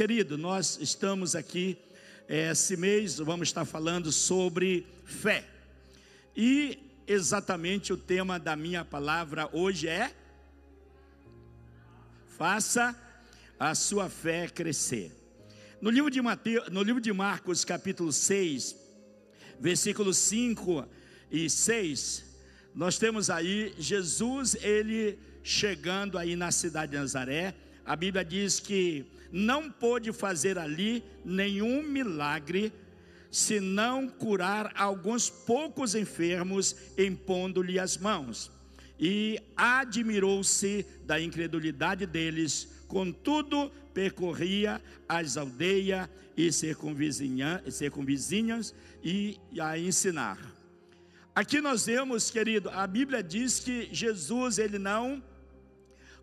querido, nós estamos aqui, é, esse mês, vamos estar falando sobre fé. E exatamente o tema da minha palavra hoje é: faça a sua fé crescer. No livro de, Mateus, no livro de Marcos, capítulo 6, versículos 5 e 6, nós temos aí Jesus, ele chegando aí na cidade de Nazaré. A Bíblia diz que não pôde fazer ali nenhum milagre, senão curar alguns poucos enfermos, impondo-lhe as mãos. E admirou-se da incredulidade deles, contudo, percorria as aldeias e circunvizinhas e a ensinar. Aqui nós vemos, querido, a Bíblia diz que Jesus ele não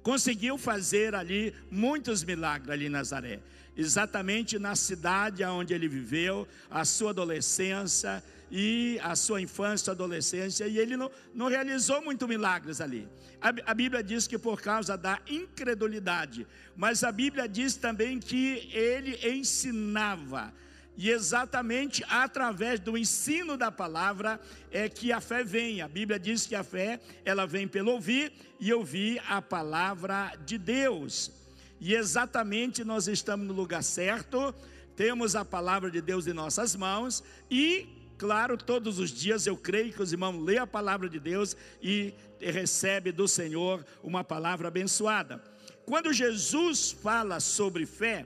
conseguiu fazer ali muitos milagres ali em Nazaré. Exatamente na cidade onde ele viveu, a sua adolescência e a sua infância e adolescência, e ele não, não realizou muitos milagres ali. A, a Bíblia diz que por causa da incredulidade, mas a Bíblia diz também que ele ensinava e exatamente através do ensino da palavra é que a fé vem. A Bíblia diz que a fé, ela vem pelo ouvir e ouvir a palavra de Deus. E exatamente nós estamos no lugar certo, temos a palavra de Deus em nossas mãos e Claro, todos os dias eu creio que os irmãos lêem a palavra de Deus e recebe do Senhor uma palavra abençoada. Quando Jesus fala sobre fé,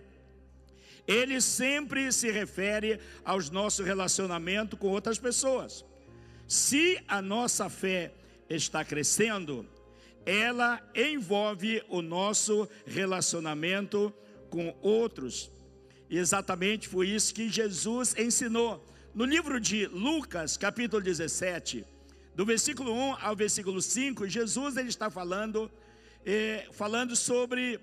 ele sempre se refere aos nossos relacionamentos com outras pessoas. Se a nossa fé está crescendo, ela envolve o nosso relacionamento com outros. E exatamente foi isso que Jesus ensinou. No livro de Lucas, capítulo 17, do versículo 1 ao versículo 5, Jesus ele está falando, eh, falando sobre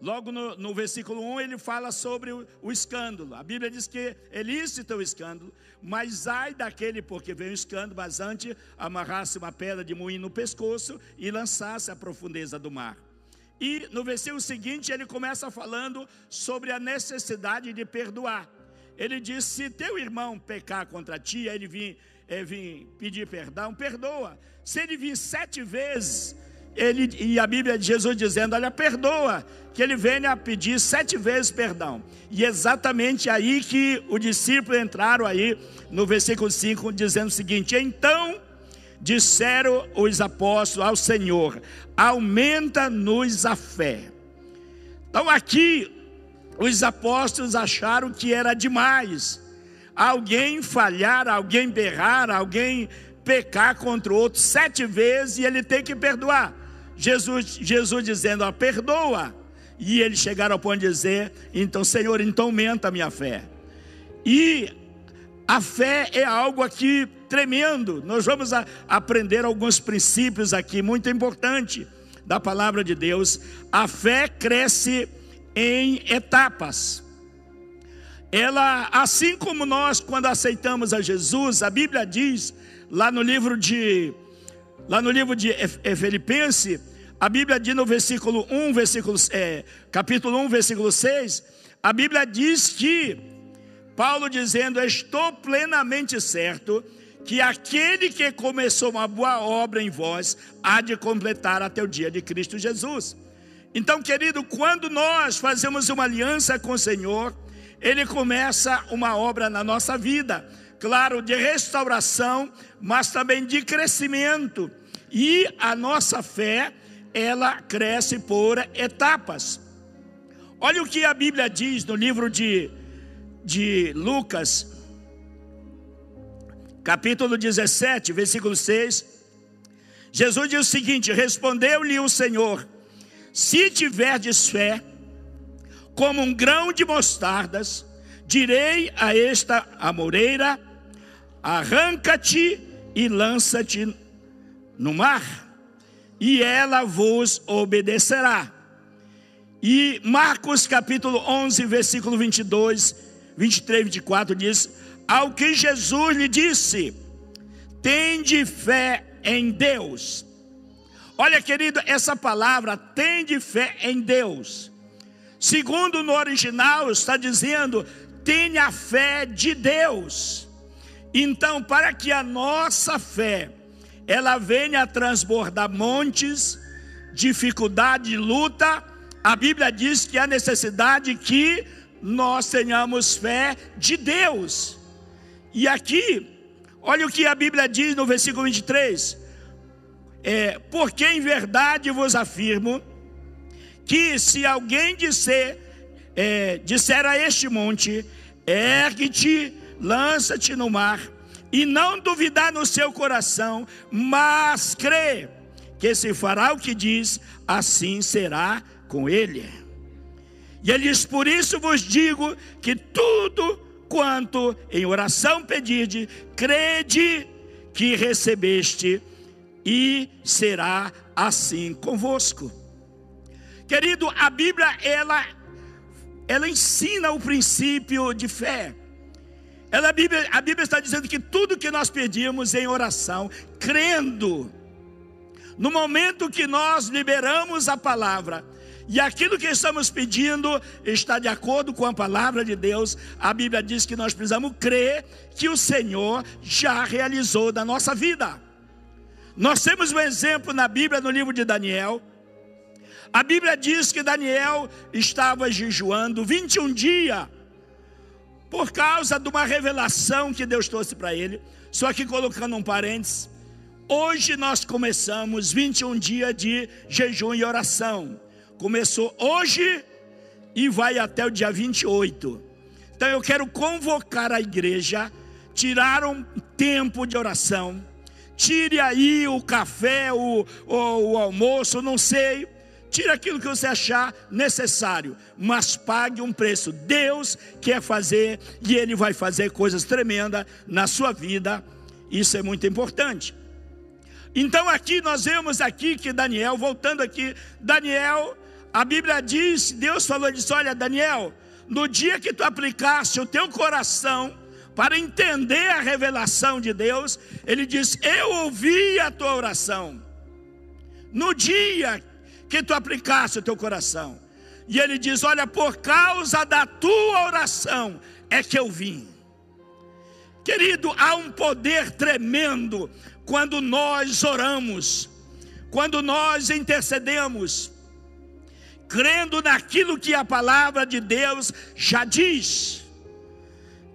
Logo no, no, versículo 1 ele fala sobre o, o, escândalo. A Bíblia diz que é lícito o escândalo, mas ai daquele porque veio o escândalo, mas antes amarrasse uma pedra de moinho no pescoço e lançasse à profundeza do mar. E no versículo seguinte ele começa falando sobre a necessidade de perdoar. Ele diz: se teu irmão pecar contra ti, ele vir, é, vir pedir perdão, perdoa. Se ele vir sete vezes, ele, e a Bíblia de Jesus dizendo: Olha, perdoa, que ele venha pedir sete vezes perdão. E exatamente aí que o discípulo entraram aí no versículo 5, dizendo o seguinte: Então disseram os apóstolos ao Senhor: Aumenta-nos a fé. Então aqui os apóstolos acharam que era demais alguém falhar, alguém berrar, alguém pecar contra o outro sete vezes e ele tem que perdoar. Jesus, Jesus dizendo, ó, perdoa. E eles chegaram ao ponto de dizer, então, Senhor, então aumenta a minha fé. E a fé é algo aqui tremendo. Nós vamos aprender alguns princípios aqui muito importante da palavra de Deus. A fé cresce em etapas. Ela, assim como nós, quando aceitamos a Jesus, a Bíblia diz lá no livro de Lá no livro de Filipenses, a Bíblia diz no versículo 1, versículo, é, capítulo 1, versículo 6, a Bíblia diz que, Paulo dizendo, estou plenamente certo que aquele que começou uma boa obra em vós, há de completar até o dia de Cristo Jesus. Então, querido, quando nós fazemos uma aliança com o Senhor, Ele começa uma obra na nossa vida claro, de restauração, mas também de crescimento. E a nossa fé, ela cresce por etapas. Olha o que a Bíblia diz no livro de, de Lucas, capítulo 17, versículo 6. Jesus diz o seguinte: Respondeu-lhe o Senhor: Se tiverdes fé, como um grão de mostardas, direi a esta amoreira: arranca-te e lança-te no mar, e ela vos obedecerá. E Marcos capítulo 11, versículo 22, 23, 24 diz: Ao que Jesus lhe disse: Tende fé em Deus. Olha, querido, essa palavra, tende fé em Deus, Segundo no original está dizendo: tenha fé de Deus. Então, para que a nossa fé ela venha a transbordar montes, dificuldade, luta, a Bíblia diz que há necessidade que nós tenhamos fé de Deus. E aqui, olha o que a Bíblia diz no versículo 23: é, Porque em verdade vos afirmo, que se alguém disser, é, disser a este monte, ergue-te, lança-te no mar, e não duvidar no seu coração, mas crê que se fará o que diz, assim será com ele. E ele diz: Por isso vos digo que tudo quanto em oração pedide, crede que recebeste, e será assim convosco. Querido, a Bíblia ela ela ensina o princípio de fé. Ela, a, Bíblia, a Bíblia está dizendo que tudo que nós pedimos em oração, crendo, no momento que nós liberamos a palavra, e aquilo que estamos pedindo está de acordo com a palavra de Deus, a Bíblia diz que nós precisamos crer que o Senhor já realizou da nossa vida. Nós temos um exemplo na Bíblia, no livro de Daniel, a Bíblia diz que Daniel estava jejuando 21 dias por causa de uma revelação que Deus trouxe para ele. Só que colocando um parênteses, hoje nós começamos 21 dias de jejum e oração. Começou hoje e vai até o dia 28. Então eu quero convocar a igreja, tirar um tempo de oração. Tire aí o café, o, o, o almoço, não sei Tire aquilo que você achar necessário, mas pague um preço. Deus quer fazer e Ele vai fazer coisas tremendas na sua vida. Isso é muito importante. Então aqui nós vemos aqui que Daniel, voltando aqui, Daniel, a Bíblia diz, Deus falou disso, olha Daniel, no dia que tu aplicaste o teu coração para entender a revelação de Deus, ele diz: Eu ouvi a tua oração. No dia que tu aplicasse o teu coração. E ele diz: Olha, por causa da tua oração é que eu vim. Querido, há um poder tremendo quando nós oramos, quando nós intercedemos, crendo naquilo que a palavra de Deus já diz.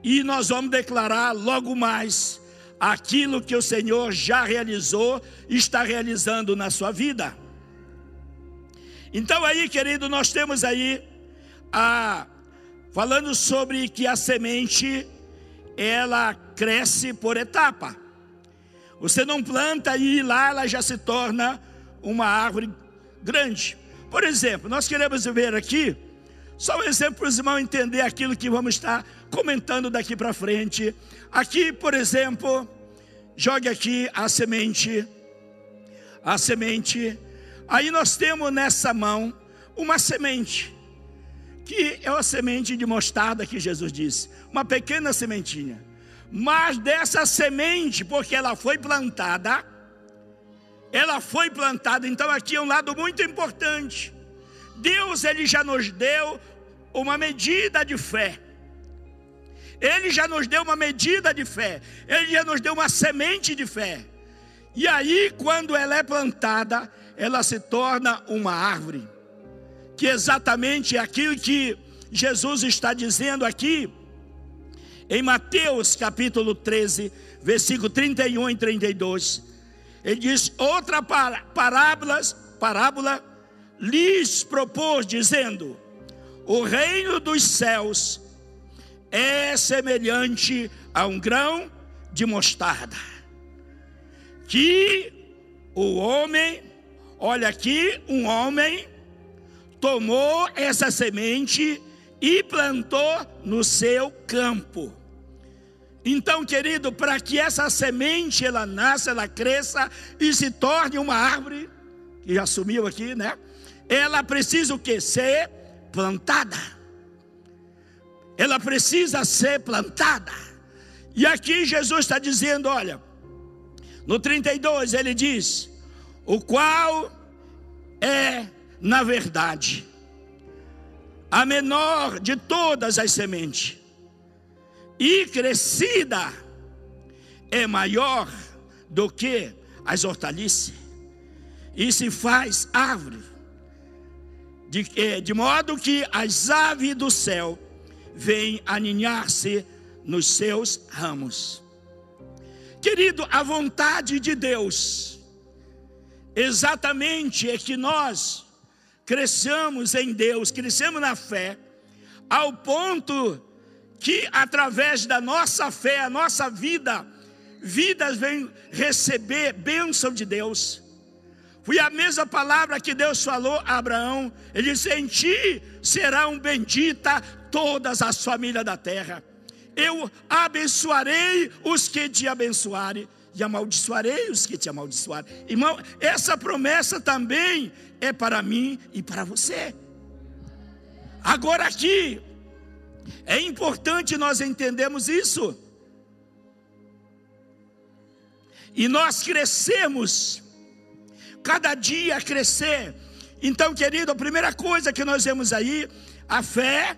E nós vamos declarar logo mais aquilo que o Senhor já realizou está realizando na sua vida. Então aí, querido, nós temos aí a falando sobre que a semente ela cresce por etapa. Você não planta e lá ela já se torna uma árvore grande. Por exemplo, nós queremos ver aqui só um exemplo para os irmãos entender aquilo que vamos estar comentando daqui para frente. Aqui, por exemplo, jogue aqui a semente, a semente Aí nós temos nessa mão uma semente, que é a semente de mostarda que Jesus disse, uma pequena sementinha. Mas dessa semente, porque ela foi plantada, ela foi plantada, então aqui é um lado muito importante. Deus ele já nos deu uma medida de fé. Ele já nos deu uma medida de fé. Ele já nos deu uma semente de fé. E aí, quando ela é plantada, ela se torna uma árvore. Que exatamente é aquilo que Jesus está dizendo aqui em Mateus capítulo 13, versículo 31 e 32. Ele diz: Outra parábola, parábola lhes propôs, dizendo: O reino dos céus é semelhante a um grão de mostarda, que o homem Olha aqui, um homem tomou essa semente e plantou no seu campo. Então, querido, para que essa semente ela nasça, ela cresça e se torne uma árvore, que já sumiu aqui, né? Ela precisa o que? Ser plantada. Ela precisa ser plantada. E aqui Jesus está dizendo: olha, no 32 ele diz: o qual é, na verdade, a menor de todas as sementes, e crescida é maior do que as hortaliças, e se faz árvore, de, de modo que as aves do céu vêm aninhar-se nos seus ramos. Querido, a vontade de Deus, exatamente é que nós cresçamos em Deus, crescemos na fé, ao ponto que através da nossa fé, a nossa vida, vidas vêm receber bênção de Deus. Foi a mesma palavra que Deus falou a Abraão. Ele disse: Em ti serão benditas todas as famílias da terra. Eu abençoarei os que te abençoarem e amaldiçoarei os que te amaldiçoarem. Irmão, essa promessa também é para mim e para você. Agora aqui, é importante nós entendermos isso. E nós crescemos, cada dia crescer. Então, querido, a primeira coisa que nós vemos aí, a fé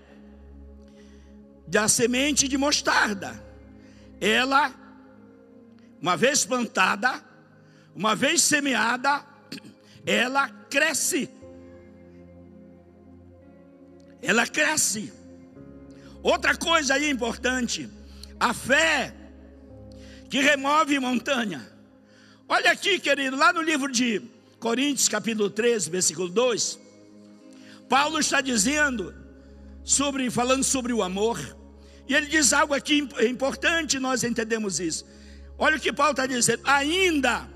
da semente de mostarda. Ela, uma vez plantada, uma vez semeada, ela cresce. Ela cresce. Outra coisa aí importante, a fé que remove montanha. Olha aqui, querido, lá no livro de Coríntios, capítulo 13, versículo 2, Paulo está dizendo sobre falando sobre o amor. E ele diz algo aqui importante, nós entendemos isso. Olha o que Paulo está dizendo: ainda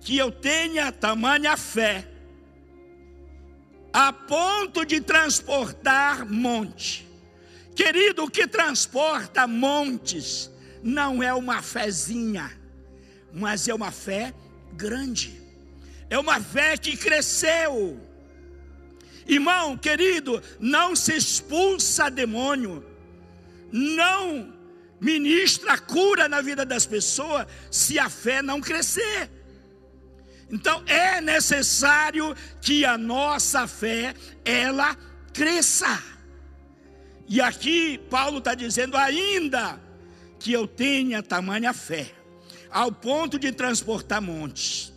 que eu tenha tamanha fé, a ponto de transportar monte. Querido, o que transporta montes não é uma fezinha, mas é uma fé grande, é uma fé que cresceu. Irmão, querido, não se expulsa demônio, não ministra cura na vida das pessoas se a fé não crescer. Então é necessário que a nossa fé ela cresça. E aqui Paulo está dizendo ainda que eu tenha tamanha fé, ao ponto de transportar montes.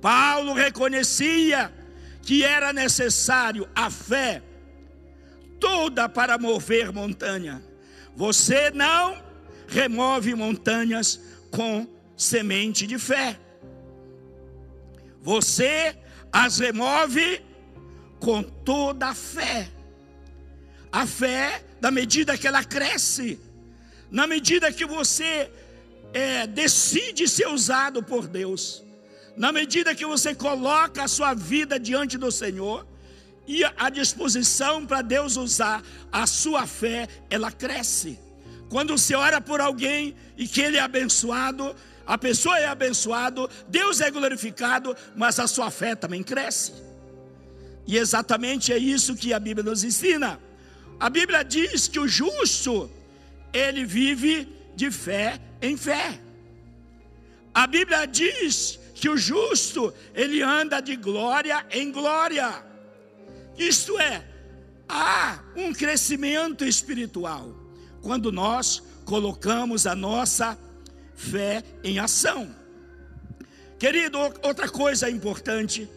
Paulo reconhecia que era necessário a fé toda para mover montanha. Você não remove montanhas com semente de fé. Você as remove com toda a fé. A fé, na medida que ela cresce, na medida que você é, decide ser usado por Deus, na medida que você coloca a sua vida diante do Senhor e a disposição para Deus usar a sua fé, ela cresce. Quando você ora por alguém e que ele é abençoado, a pessoa é abençoado, Deus é glorificado, mas a sua fé também cresce. E exatamente é isso que a Bíblia nos ensina. A Bíblia diz que o justo, ele vive de fé em fé. A Bíblia diz que o justo, ele anda de glória em glória. Isto é, há um crescimento espiritual quando nós colocamos a nossa fé em ação. Querido, outra coisa importante.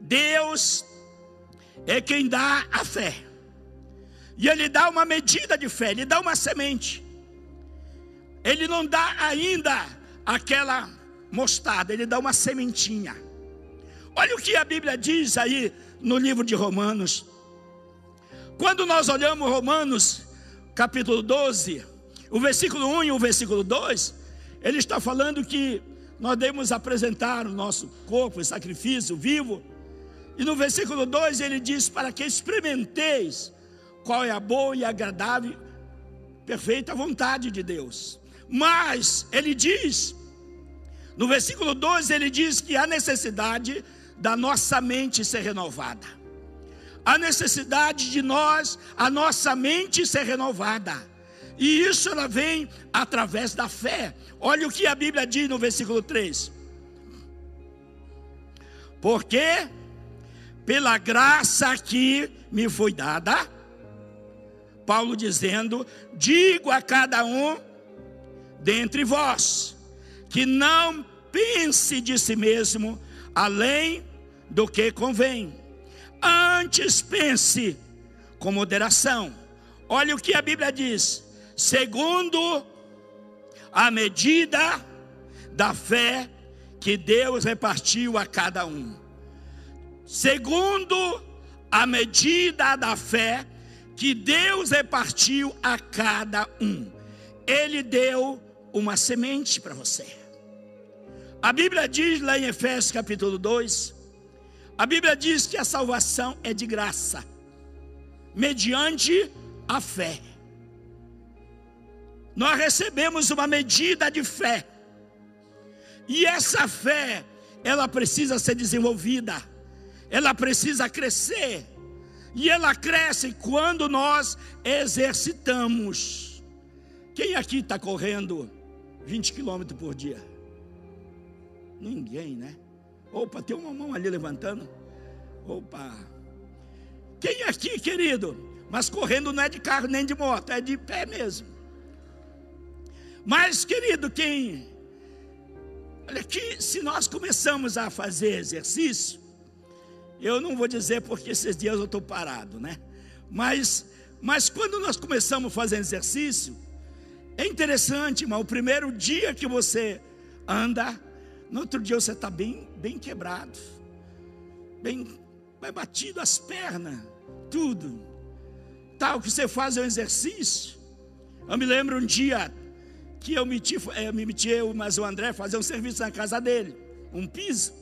Deus é quem dá a fé. E ele dá uma medida de fé, ele dá uma semente. Ele não dá ainda aquela mostarda, ele dá uma sementinha. Olha o que a Bíblia diz aí no livro de Romanos. Quando nós olhamos Romanos, capítulo 12, o versículo 1 e o versículo 2, ele está falando que nós devemos apresentar o nosso corpo em sacrifício vivo e no versículo 2 ele diz: Para que experimenteis qual é a boa e agradável, perfeita vontade de Deus. Mas ele diz, no versículo 2 ele diz que há necessidade da nossa mente ser renovada. A necessidade de nós, a nossa mente ser renovada. E isso ela vem através da fé. Olha o que a Bíblia diz no versículo 3. Porque pela graça que me foi dada. Paulo dizendo: digo a cada um dentre vós, que não pense de si mesmo além do que convém. Antes pense com moderação. Olha o que a Bíblia diz: segundo a medida da fé que Deus repartiu a cada um. Segundo a medida da fé que Deus repartiu a cada um. Ele deu uma semente para você. A Bíblia diz lá em Efésios capítulo 2, a Bíblia diz que a salvação é de graça, mediante a fé. Nós recebemos uma medida de fé. E essa fé, ela precisa ser desenvolvida, ela precisa crescer, e ela cresce quando nós exercitamos. Quem aqui está correndo 20 quilômetros por dia? Ninguém, né? Opa, tem uma mão ali levantando. Opa. Quem aqui, querido? Mas correndo não é de carro nem de moto, é de pé mesmo. Mas, querido, quem Olha que se nós começamos a fazer exercício, eu não vou dizer porque esses dias eu estou parado, né? Mas, mas quando nós começamos a fazer exercício, é interessante, irmão. O primeiro dia que você anda, no outro dia você está bem, bem quebrado, bem, bem batido as pernas, tudo. Tal que você faz é um exercício. Eu me lembro um dia, que eu meti, eu me meti eu, mas o André fazer um serviço na casa dele, um piso.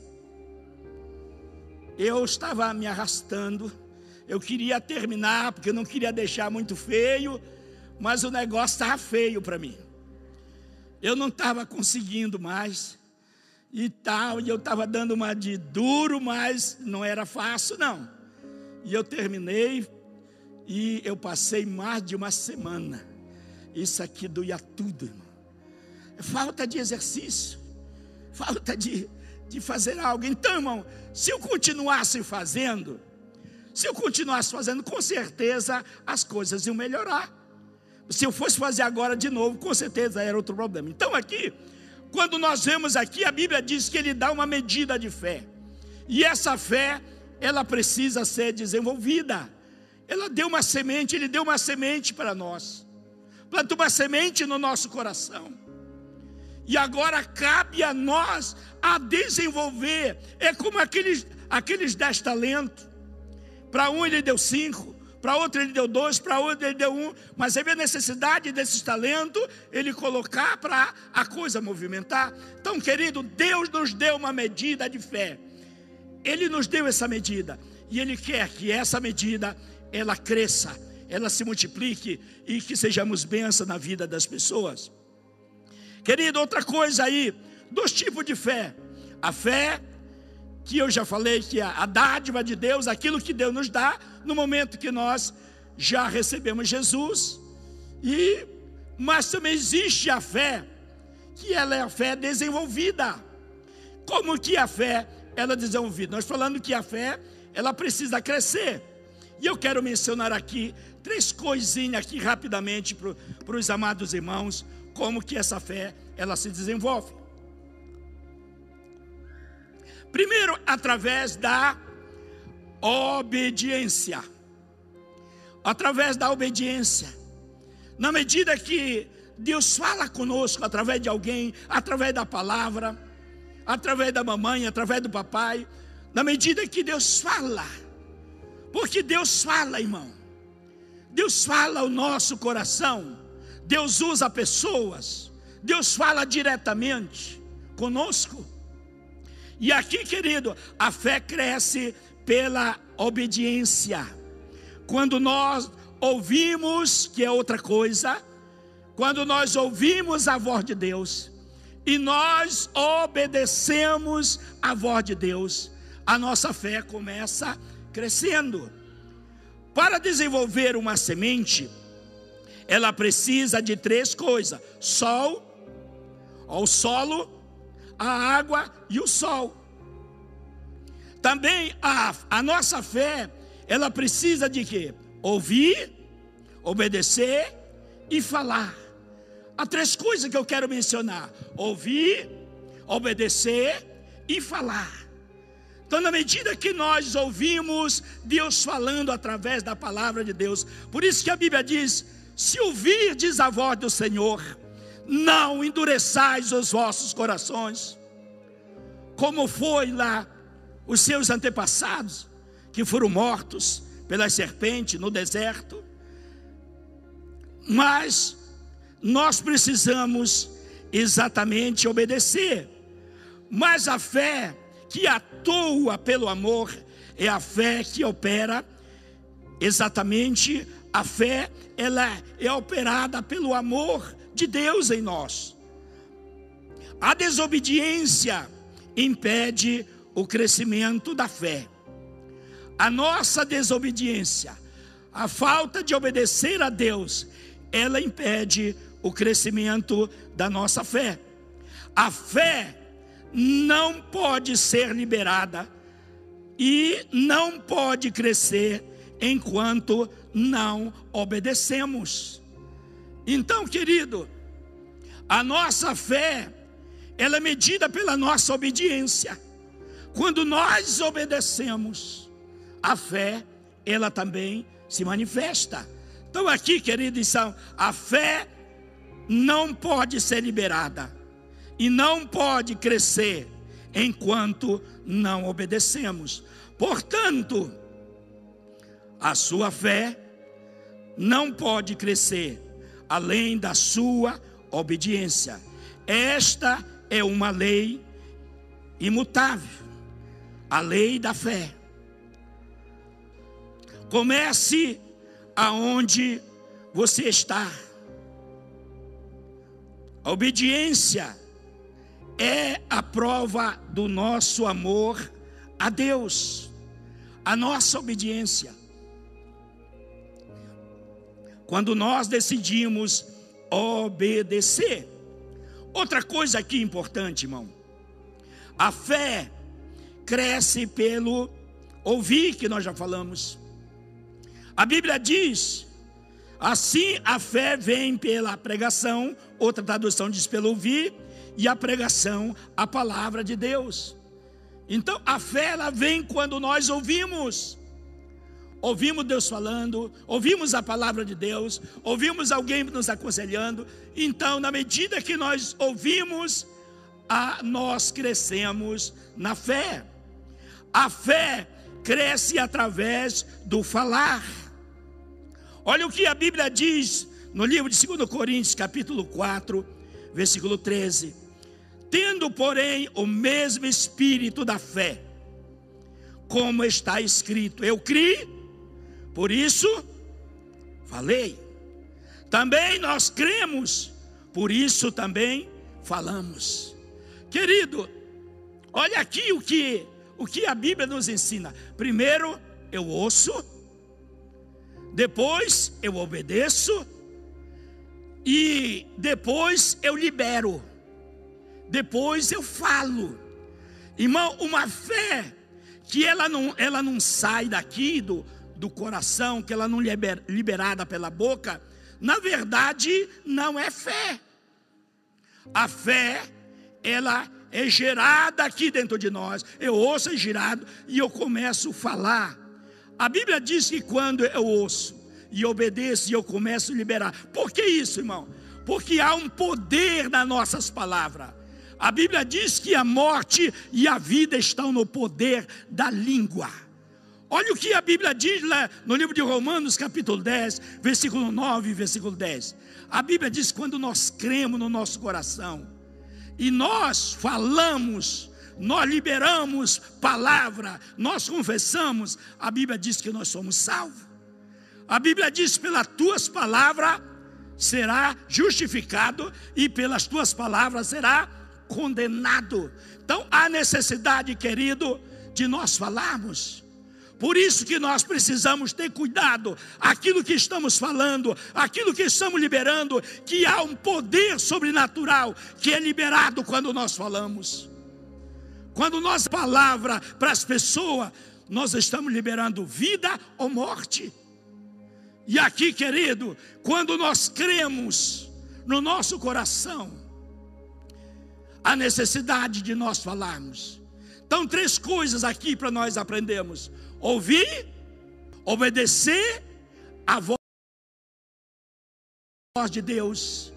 Eu estava me arrastando, eu queria terminar, porque eu não queria deixar muito feio, mas o negócio estava feio para mim. Eu não estava conseguindo mais, e tal, e eu estava dando uma de duro, mas não era fácil, não. E eu terminei, e eu passei mais de uma semana. Isso aqui doía tudo, irmão falta de exercício, falta de, de fazer algo. Então, irmão, se eu continuasse fazendo, se eu continuasse fazendo, com certeza as coisas iam melhorar. Se eu fosse fazer agora de novo, com certeza era outro problema. Então, aqui, quando nós vemos aqui, a Bíblia diz que ele dá uma medida de fé. E essa fé, ela precisa ser desenvolvida. Ela deu uma semente, ele deu uma semente para nós. Planta uma semente no nosso coração. E agora cabe a nós a desenvolver. É como aqueles, aqueles dez talentos. Para um ele deu cinco, para outro ele deu dois, para outro ele deu um. Mas havia necessidade desses talentos ele colocar para a coisa movimentar. Então, querido, Deus nos deu uma medida de fé. Ele nos deu essa medida. E Ele quer que essa medida ela cresça, ela se multiplique e que sejamos bênçãos na vida das pessoas. Querido, outra coisa aí, dois tipos de fé. A fé, que eu já falei que a dádiva de Deus, aquilo que Deus nos dá, no momento que nós já recebemos Jesus. E, mas também existe a fé, que ela é a fé desenvolvida. Como que a fé ela é desenvolvida? Nós falando que a fé, ela precisa crescer. E eu quero mencionar aqui três coisinhas aqui rapidamente para os amados irmãos como que essa fé ela se desenvolve. Primeiro, através da obediência. Através da obediência. Na medida que Deus fala conosco através de alguém, através da palavra, através da mamãe, através do papai, na medida que Deus fala, porque Deus fala, irmão, Deus fala ao nosso coração, Deus usa pessoas, Deus fala diretamente conosco. E aqui, querido, a fé cresce pela obediência. Quando nós ouvimos, que é outra coisa, quando nós ouvimos a voz de Deus e nós obedecemos a voz de Deus, a nossa fé começa crescendo. Para desenvolver uma semente, ela precisa de três coisas: sol, o solo, a água e o sol. também a, a nossa fé, ela precisa de quê? Ouvir, obedecer e falar. Há três coisas que eu quero mencionar: ouvir, obedecer e falar. Então, na medida que nós ouvimos Deus falando através da palavra de Deus, por isso que a Bíblia diz: se ouvirdes a voz do Senhor, não endureçais os vossos corações, como foi lá os seus antepassados, que foram mortos pela serpente no deserto. Mas nós precisamos exatamente obedecer. Mas a fé que atua pelo amor é a fé que opera exatamente a fé, ela é operada pelo amor de Deus em nós. A desobediência impede o crescimento da fé. A nossa desobediência, a falta de obedecer a Deus, ela impede o crescimento da nossa fé. A fé não pode ser liberada e não pode crescer enquanto não obedecemos. Então, querido, a nossa fé, ela é medida pela nossa obediência. Quando nós obedecemos, a fé, ela também se manifesta. Então, aqui, querido, a fé não pode ser liberada e não pode crescer enquanto não obedecemos. Portanto, a sua fé não pode crescer além da sua obediência. Esta é uma lei imutável, a lei da fé. Comece aonde você está. A obediência é a prova do nosso amor a Deus, a nossa obediência. Quando nós decidimos obedecer. Outra coisa aqui importante, irmão. A fé cresce pelo ouvir, que nós já falamos. A Bíblia diz: assim a fé vem pela pregação, outra tradução diz pelo ouvir, e a pregação, a palavra de Deus. Então a fé ela vem quando nós ouvimos. Ouvimos Deus falando, ouvimos a palavra de Deus, ouvimos alguém nos aconselhando. Então, na medida que nós ouvimos, a, nós crescemos na fé. A fé cresce através do falar. Olha o que a Bíblia diz no livro de 2 Coríntios, capítulo 4, versículo 13 tendo, porém, o mesmo espírito da fé, como está escrito: Eu criei, por isso falei. Também nós cremos, por isso também falamos. Querido, olha aqui o que o que a Bíblia nos ensina. Primeiro eu ouço, depois eu obedeço e depois eu libero depois eu falo. Irmão, uma fé que ela não, ela não sai daqui do, do coração, que ela não é liberada pela boca, na verdade não é fé. A fé, ela é gerada aqui dentro de nós. Eu ouço é gerado e eu começo a falar. A Bíblia diz que quando eu ouço e obedeço eu começo a liberar. Por que isso, irmão? Porque há um poder nas nossas palavras. A Bíblia diz que a morte e a vida estão no poder da língua. Olha o que a Bíblia diz lá no livro de Romanos, capítulo 10, versículo 9 e versículo 10. A Bíblia diz: quando nós cremos no nosso coração e nós falamos, nós liberamos palavra, nós confessamos, a Bíblia diz que nós somos salvos. A Bíblia diz: pelas tuas palavras será justificado, e pelas tuas palavras será condenado. Então há necessidade, querido, de nós falarmos. Por isso que nós precisamos ter cuidado, aquilo que estamos falando, aquilo que estamos liberando, que há um poder sobrenatural que é liberado quando nós falamos. Quando nós palavra para as pessoas, nós estamos liberando vida ou morte. E aqui, querido, quando nós cremos no nosso coração a necessidade de nós falarmos. Então, três coisas aqui para nós aprendermos: ouvir, obedecer a voz de Deus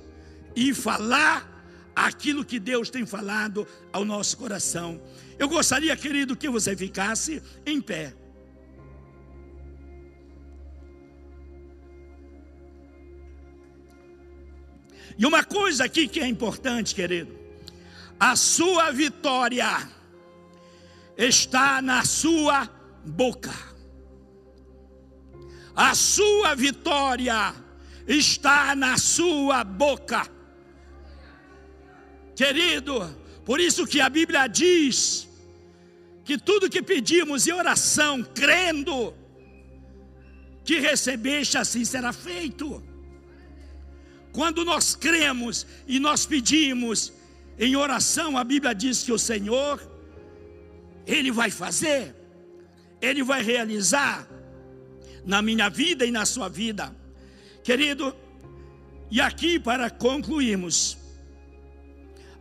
e falar aquilo que Deus tem falado ao nosso coração. Eu gostaria, querido, que você ficasse em pé. E uma coisa aqui que é importante, querido: a sua vitória está na sua boca. A sua vitória está na sua boca. Querido, por isso que a Bíblia diz que tudo que pedimos em oração, crendo que recebeste, assim será feito. Quando nós cremos e nós pedimos em oração, a Bíblia diz que o Senhor, Ele vai fazer, Ele vai realizar na minha vida e na sua vida, querido. E aqui para concluirmos,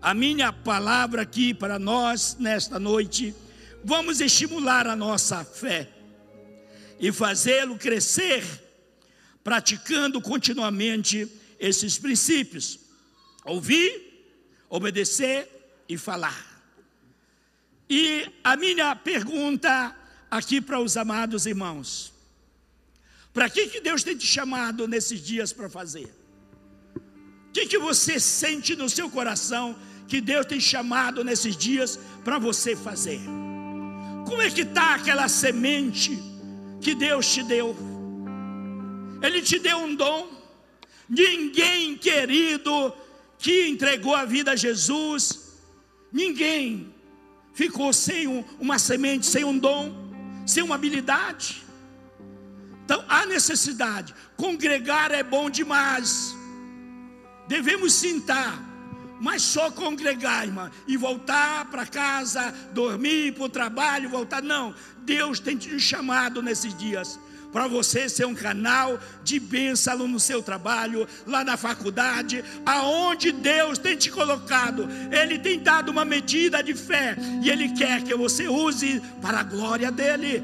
a minha palavra aqui para nós nesta noite, vamos estimular a nossa fé e fazê-lo crescer, praticando continuamente esses princípios: ouvir, obedecer e falar. E a minha pergunta aqui para os amados irmãos: para que, que Deus tem te chamado nesses dias para fazer? O que, que você sente no seu coração que Deus tem chamado nesses dias para você fazer? Como é que está aquela semente que Deus te deu? Ele te deu um dom, Ninguém, querido, que entregou a vida a Jesus, ninguém ficou sem um, uma semente, sem um dom, sem uma habilidade. Então há necessidade. Congregar é bom demais. Devemos sentar, mas só congregar, irmã, e voltar para casa, dormir para o trabalho, voltar. Não, Deus tem te chamado nesses dias para você ser um canal de bênção no seu trabalho, lá na faculdade, aonde Deus tem te colocado. Ele tem dado uma medida de fé e Ele quer que você use para a glória dEle.